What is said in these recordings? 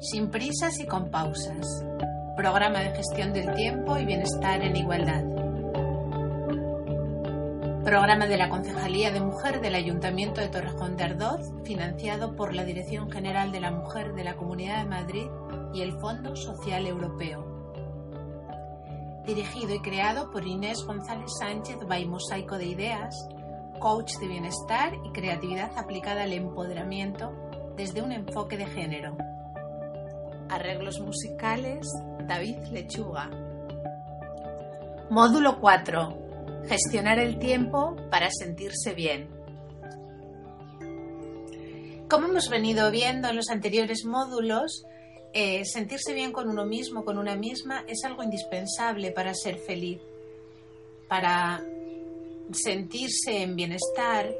Sin prisas y con pausas. Programa de gestión del tiempo y bienestar en igualdad. Programa de la Concejalía de Mujer del Ayuntamiento de Torrejón de Ardoz, financiado por la Dirección General de la Mujer de la Comunidad de Madrid y el Fondo Social Europeo. Dirigido y creado por Inés González Sánchez by Mosaico de Ideas, coach de bienestar y creatividad aplicada al empoderamiento desde un enfoque de género. Arreglos musicales, David Lechuga. Módulo 4. Gestionar el tiempo para sentirse bien. Como hemos venido viendo en los anteriores módulos, eh, sentirse bien con uno mismo, con una misma, es algo indispensable para ser feliz, para sentirse en bienestar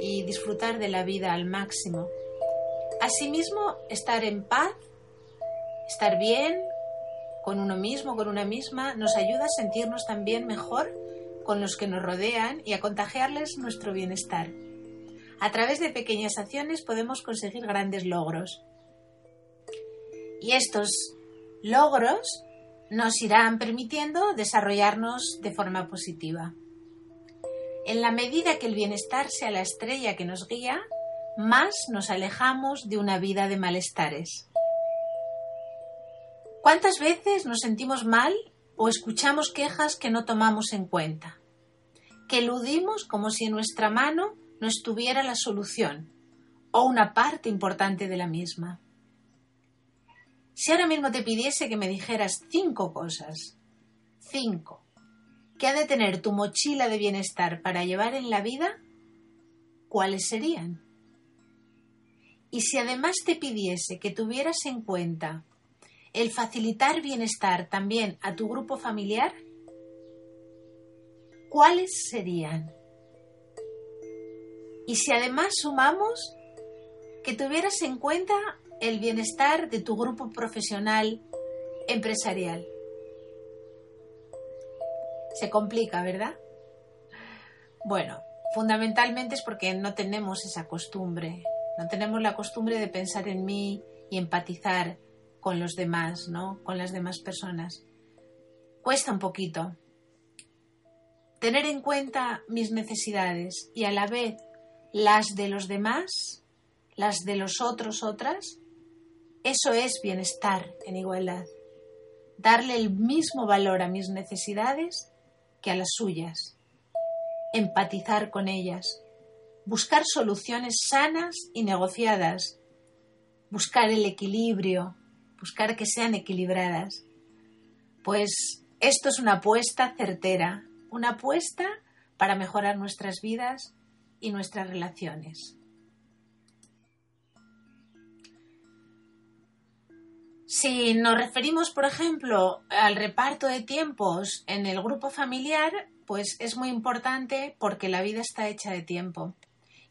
y disfrutar de la vida al máximo. Asimismo, estar en paz Estar bien con uno mismo, con una misma, nos ayuda a sentirnos también mejor con los que nos rodean y a contagiarles nuestro bienestar. A través de pequeñas acciones podemos conseguir grandes logros. Y estos logros nos irán permitiendo desarrollarnos de forma positiva. En la medida que el bienestar sea la estrella que nos guía, más nos alejamos de una vida de malestares. ¿Cuántas veces nos sentimos mal o escuchamos quejas que no tomamos en cuenta? Que eludimos como si en nuestra mano no estuviera la solución o una parte importante de la misma. Si ahora mismo te pidiese que me dijeras cinco cosas, cinco, que ha de tener tu mochila de bienestar para llevar en la vida, ¿cuáles serían? Y si además te pidiese que tuvieras en cuenta el facilitar bienestar también a tu grupo familiar, ¿cuáles serían? Y si además sumamos que tuvieras en cuenta el bienestar de tu grupo profesional empresarial. Se complica, ¿verdad? Bueno, fundamentalmente es porque no tenemos esa costumbre, no tenemos la costumbre de pensar en mí y empatizar con los demás, ¿no? Con las demás personas. Cuesta un poquito. Tener en cuenta mis necesidades y a la vez las de los demás, las de los otros, otras, eso es bienestar en igualdad. Darle el mismo valor a mis necesidades que a las suyas. Empatizar con ellas. Buscar soluciones sanas y negociadas. Buscar el equilibrio, buscar que sean equilibradas. Pues esto es una apuesta certera, una apuesta para mejorar nuestras vidas y nuestras relaciones. Si nos referimos, por ejemplo, al reparto de tiempos en el grupo familiar, pues es muy importante porque la vida está hecha de tiempo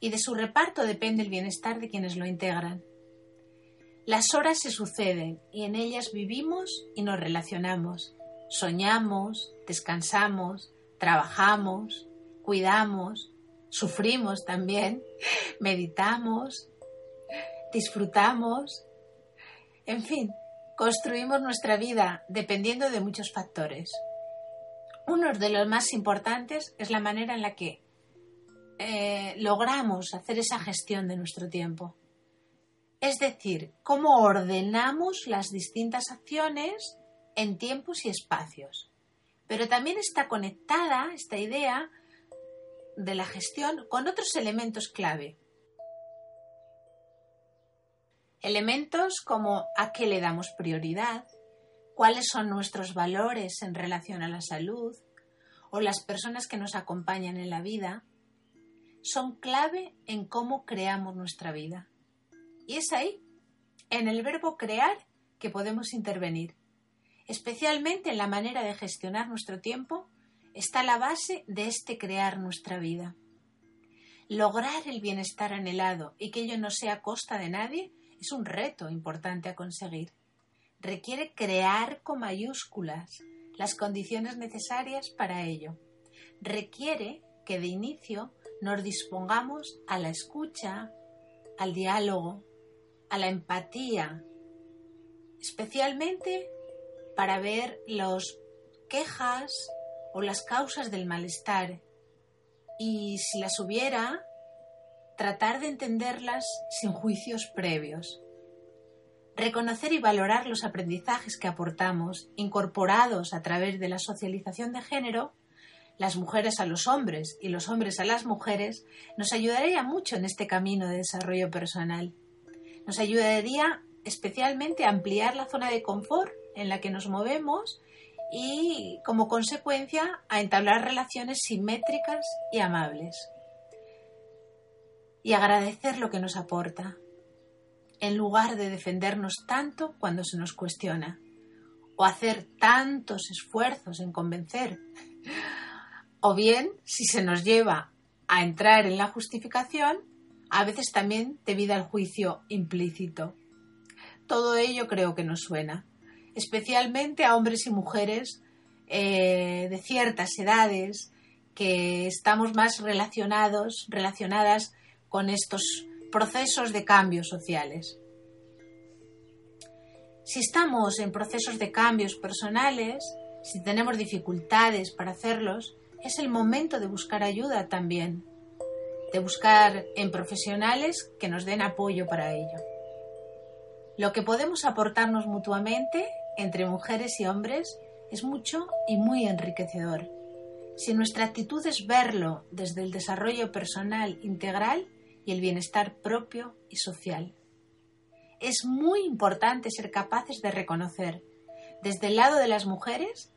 y de su reparto depende el bienestar de quienes lo integran. Las horas se suceden y en ellas vivimos y nos relacionamos. Soñamos, descansamos, trabajamos, cuidamos, sufrimos también, meditamos, disfrutamos. En fin, construimos nuestra vida dependiendo de muchos factores. Uno de los más importantes es la manera en la que eh, logramos hacer esa gestión de nuestro tiempo es decir, cómo ordenamos las distintas acciones en tiempos y espacios. Pero también está conectada esta idea de la gestión con otros elementos clave. Elementos como a qué le damos prioridad, cuáles son nuestros valores en relación a la salud, o las personas que nos acompañan en la vida son clave en cómo creamos nuestra vida. Y es ahí, en el verbo crear, que podemos intervenir. Especialmente en la manera de gestionar nuestro tiempo está la base de este crear nuestra vida. Lograr el bienestar anhelado y que ello no sea a costa de nadie es un reto importante a conseguir. Requiere crear con mayúsculas las condiciones necesarias para ello. Requiere que de inicio nos dispongamos a la escucha, al diálogo, a la empatía, especialmente para ver las quejas o las causas del malestar y si las hubiera, tratar de entenderlas sin juicios previos. Reconocer y valorar los aprendizajes que aportamos, incorporados a través de la socialización de género, las mujeres a los hombres y los hombres a las mujeres, nos ayudaría mucho en este camino de desarrollo personal. Nos ayudaría especialmente a ampliar la zona de confort en la que nos movemos y, como consecuencia, a entablar relaciones simétricas y amables. Y agradecer lo que nos aporta, en lugar de defendernos tanto cuando se nos cuestiona, o hacer tantos esfuerzos en convencer o bien, si se nos lleva a entrar en la justificación, a veces también debido al juicio implícito. Todo ello creo que nos suena, especialmente a hombres y mujeres eh, de ciertas edades que estamos más relacionados, relacionadas con estos procesos de cambios sociales. Si estamos en procesos de cambios personales, si tenemos dificultades para hacerlos, es el momento de buscar ayuda también, de buscar en profesionales que nos den apoyo para ello. Lo que podemos aportarnos mutuamente entre mujeres y hombres es mucho y muy enriquecedor. Si nuestra actitud es verlo desde el desarrollo personal integral y el bienestar propio y social. Es muy importante ser capaces de reconocer, desde el lado de las mujeres,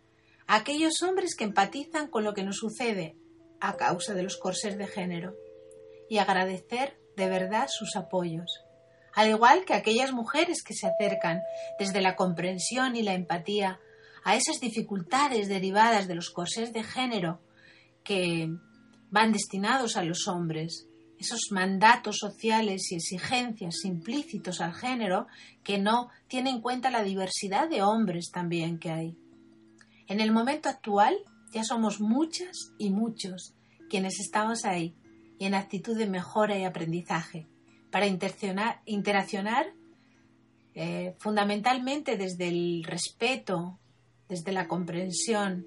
aquellos hombres que empatizan con lo que nos sucede a causa de los corsés de género y agradecer de verdad sus apoyos, al igual que aquellas mujeres que se acercan desde la comprensión y la empatía a esas dificultades derivadas de los corsés de género que van destinados a los hombres, esos mandatos sociales y exigencias implícitos al género que no tienen en cuenta la diversidad de hombres también que hay. En el momento actual ya somos muchas y muchos quienes estamos ahí y en actitud de mejora y aprendizaje para interaccionar eh, fundamentalmente desde el respeto, desde la comprensión,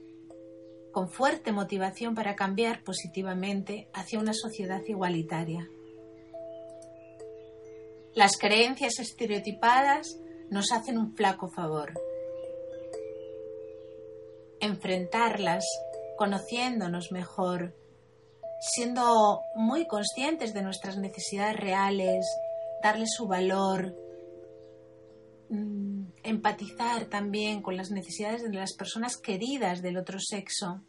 con fuerte motivación para cambiar positivamente hacia una sociedad igualitaria. Las creencias estereotipadas nos hacen un flaco favor enfrentarlas, conociéndonos mejor, siendo muy conscientes de nuestras necesidades reales, darle su valor, mm, empatizar también con las necesidades de las personas queridas del otro sexo.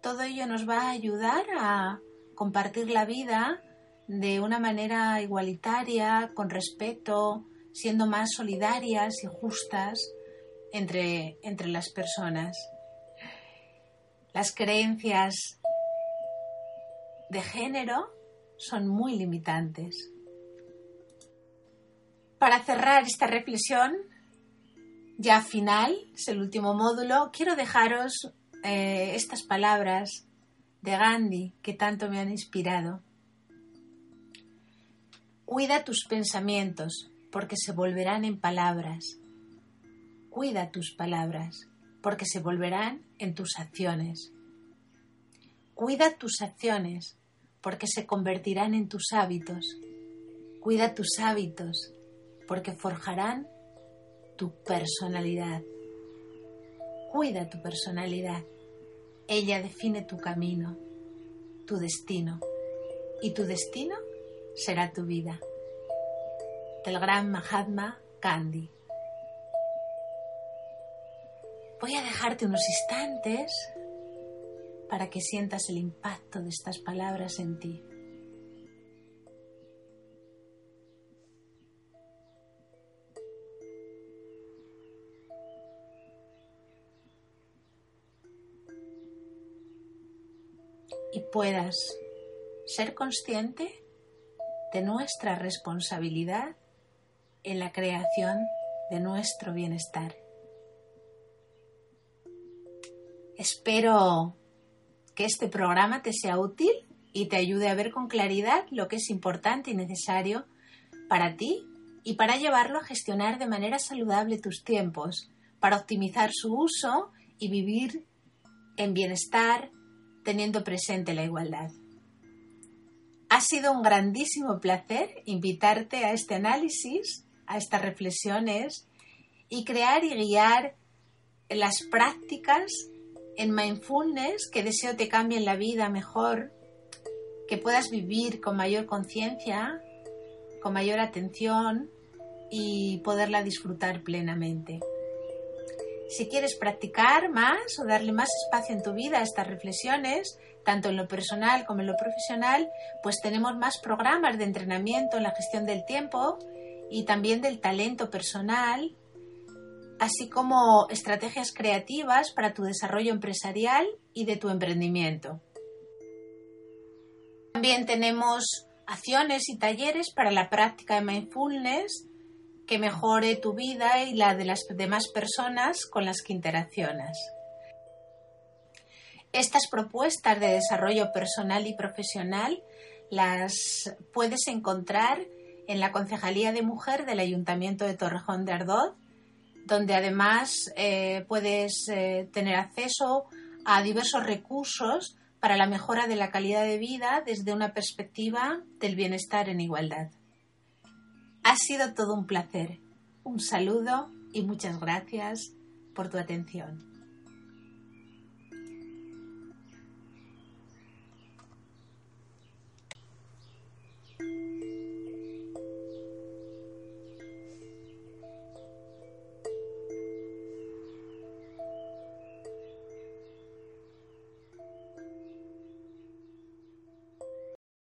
Todo ello nos va a ayudar a compartir la vida de una manera igualitaria, con respeto, siendo más solidarias y justas entre, entre las personas. Las creencias de género son muy limitantes. Para cerrar esta reflexión, ya final, es el último módulo, quiero dejaros eh, estas palabras de Gandhi que tanto me han inspirado. Cuida tus pensamientos porque se volverán en palabras Cuida tus palabras, porque se volverán en tus acciones. Cuida tus acciones, porque se convertirán en tus hábitos. Cuida tus hábitos, porque forjarán tu personalidad. Cuida tu personalidad. Ella define tu camino, tu destino. Y tu destino será tu vida. Del gran Mahatma Gandhi. Voy a dejarte unos instantes para que sientas el impacto de estas palabras en ti. y puedas ser consciente de nuestra responsabilidad en la creación de nuestro bienestar. Espero que este programa te sea útil y te ayude a ver con claridad lo que es importante y necesario para ti y para llevarlo a gestionar de manera saludable tus tiempos, para optimizar su uso y vivir en bienestar, teniendo presente la igualdad. Ha sido un grandísimo placer invitarte a este análisis, a estas reflexiones y crear y guiar las prácticas en mindfulness que deseo te cambien la vida mejor, que puedas vivir con mayor conciencia, con mayor atención y poderla disfrutar plenamente. Si quieres practicar más o darle más espacio en tu vida a estas reflexiones, tanto en lo personal como en lo profesional, pues tenemos más programas de entrenamiento en la gestión del tiempo y también del talento personal, así como estrategias creativas para tu desarrollo empresarial y de tu emprendimiento. También tenemos acciones y talleres para la práctica de mindfulness que mejore tu vida y la de las demás personas con las que interaccionas. Estas propuestas de desarrollo personal y profesional las puedes encontrar en la Concejalía de Mujer del Ayuntamiento de Torrejón de Ardoz, donde además eh, puedes eh, tener acceso a diversos recursos para la mejora de la calidad de vida desde una perspectiva del bienestar en igualdad. Ha sido todo un placer. Un saludo y muchas gracias por tu atención.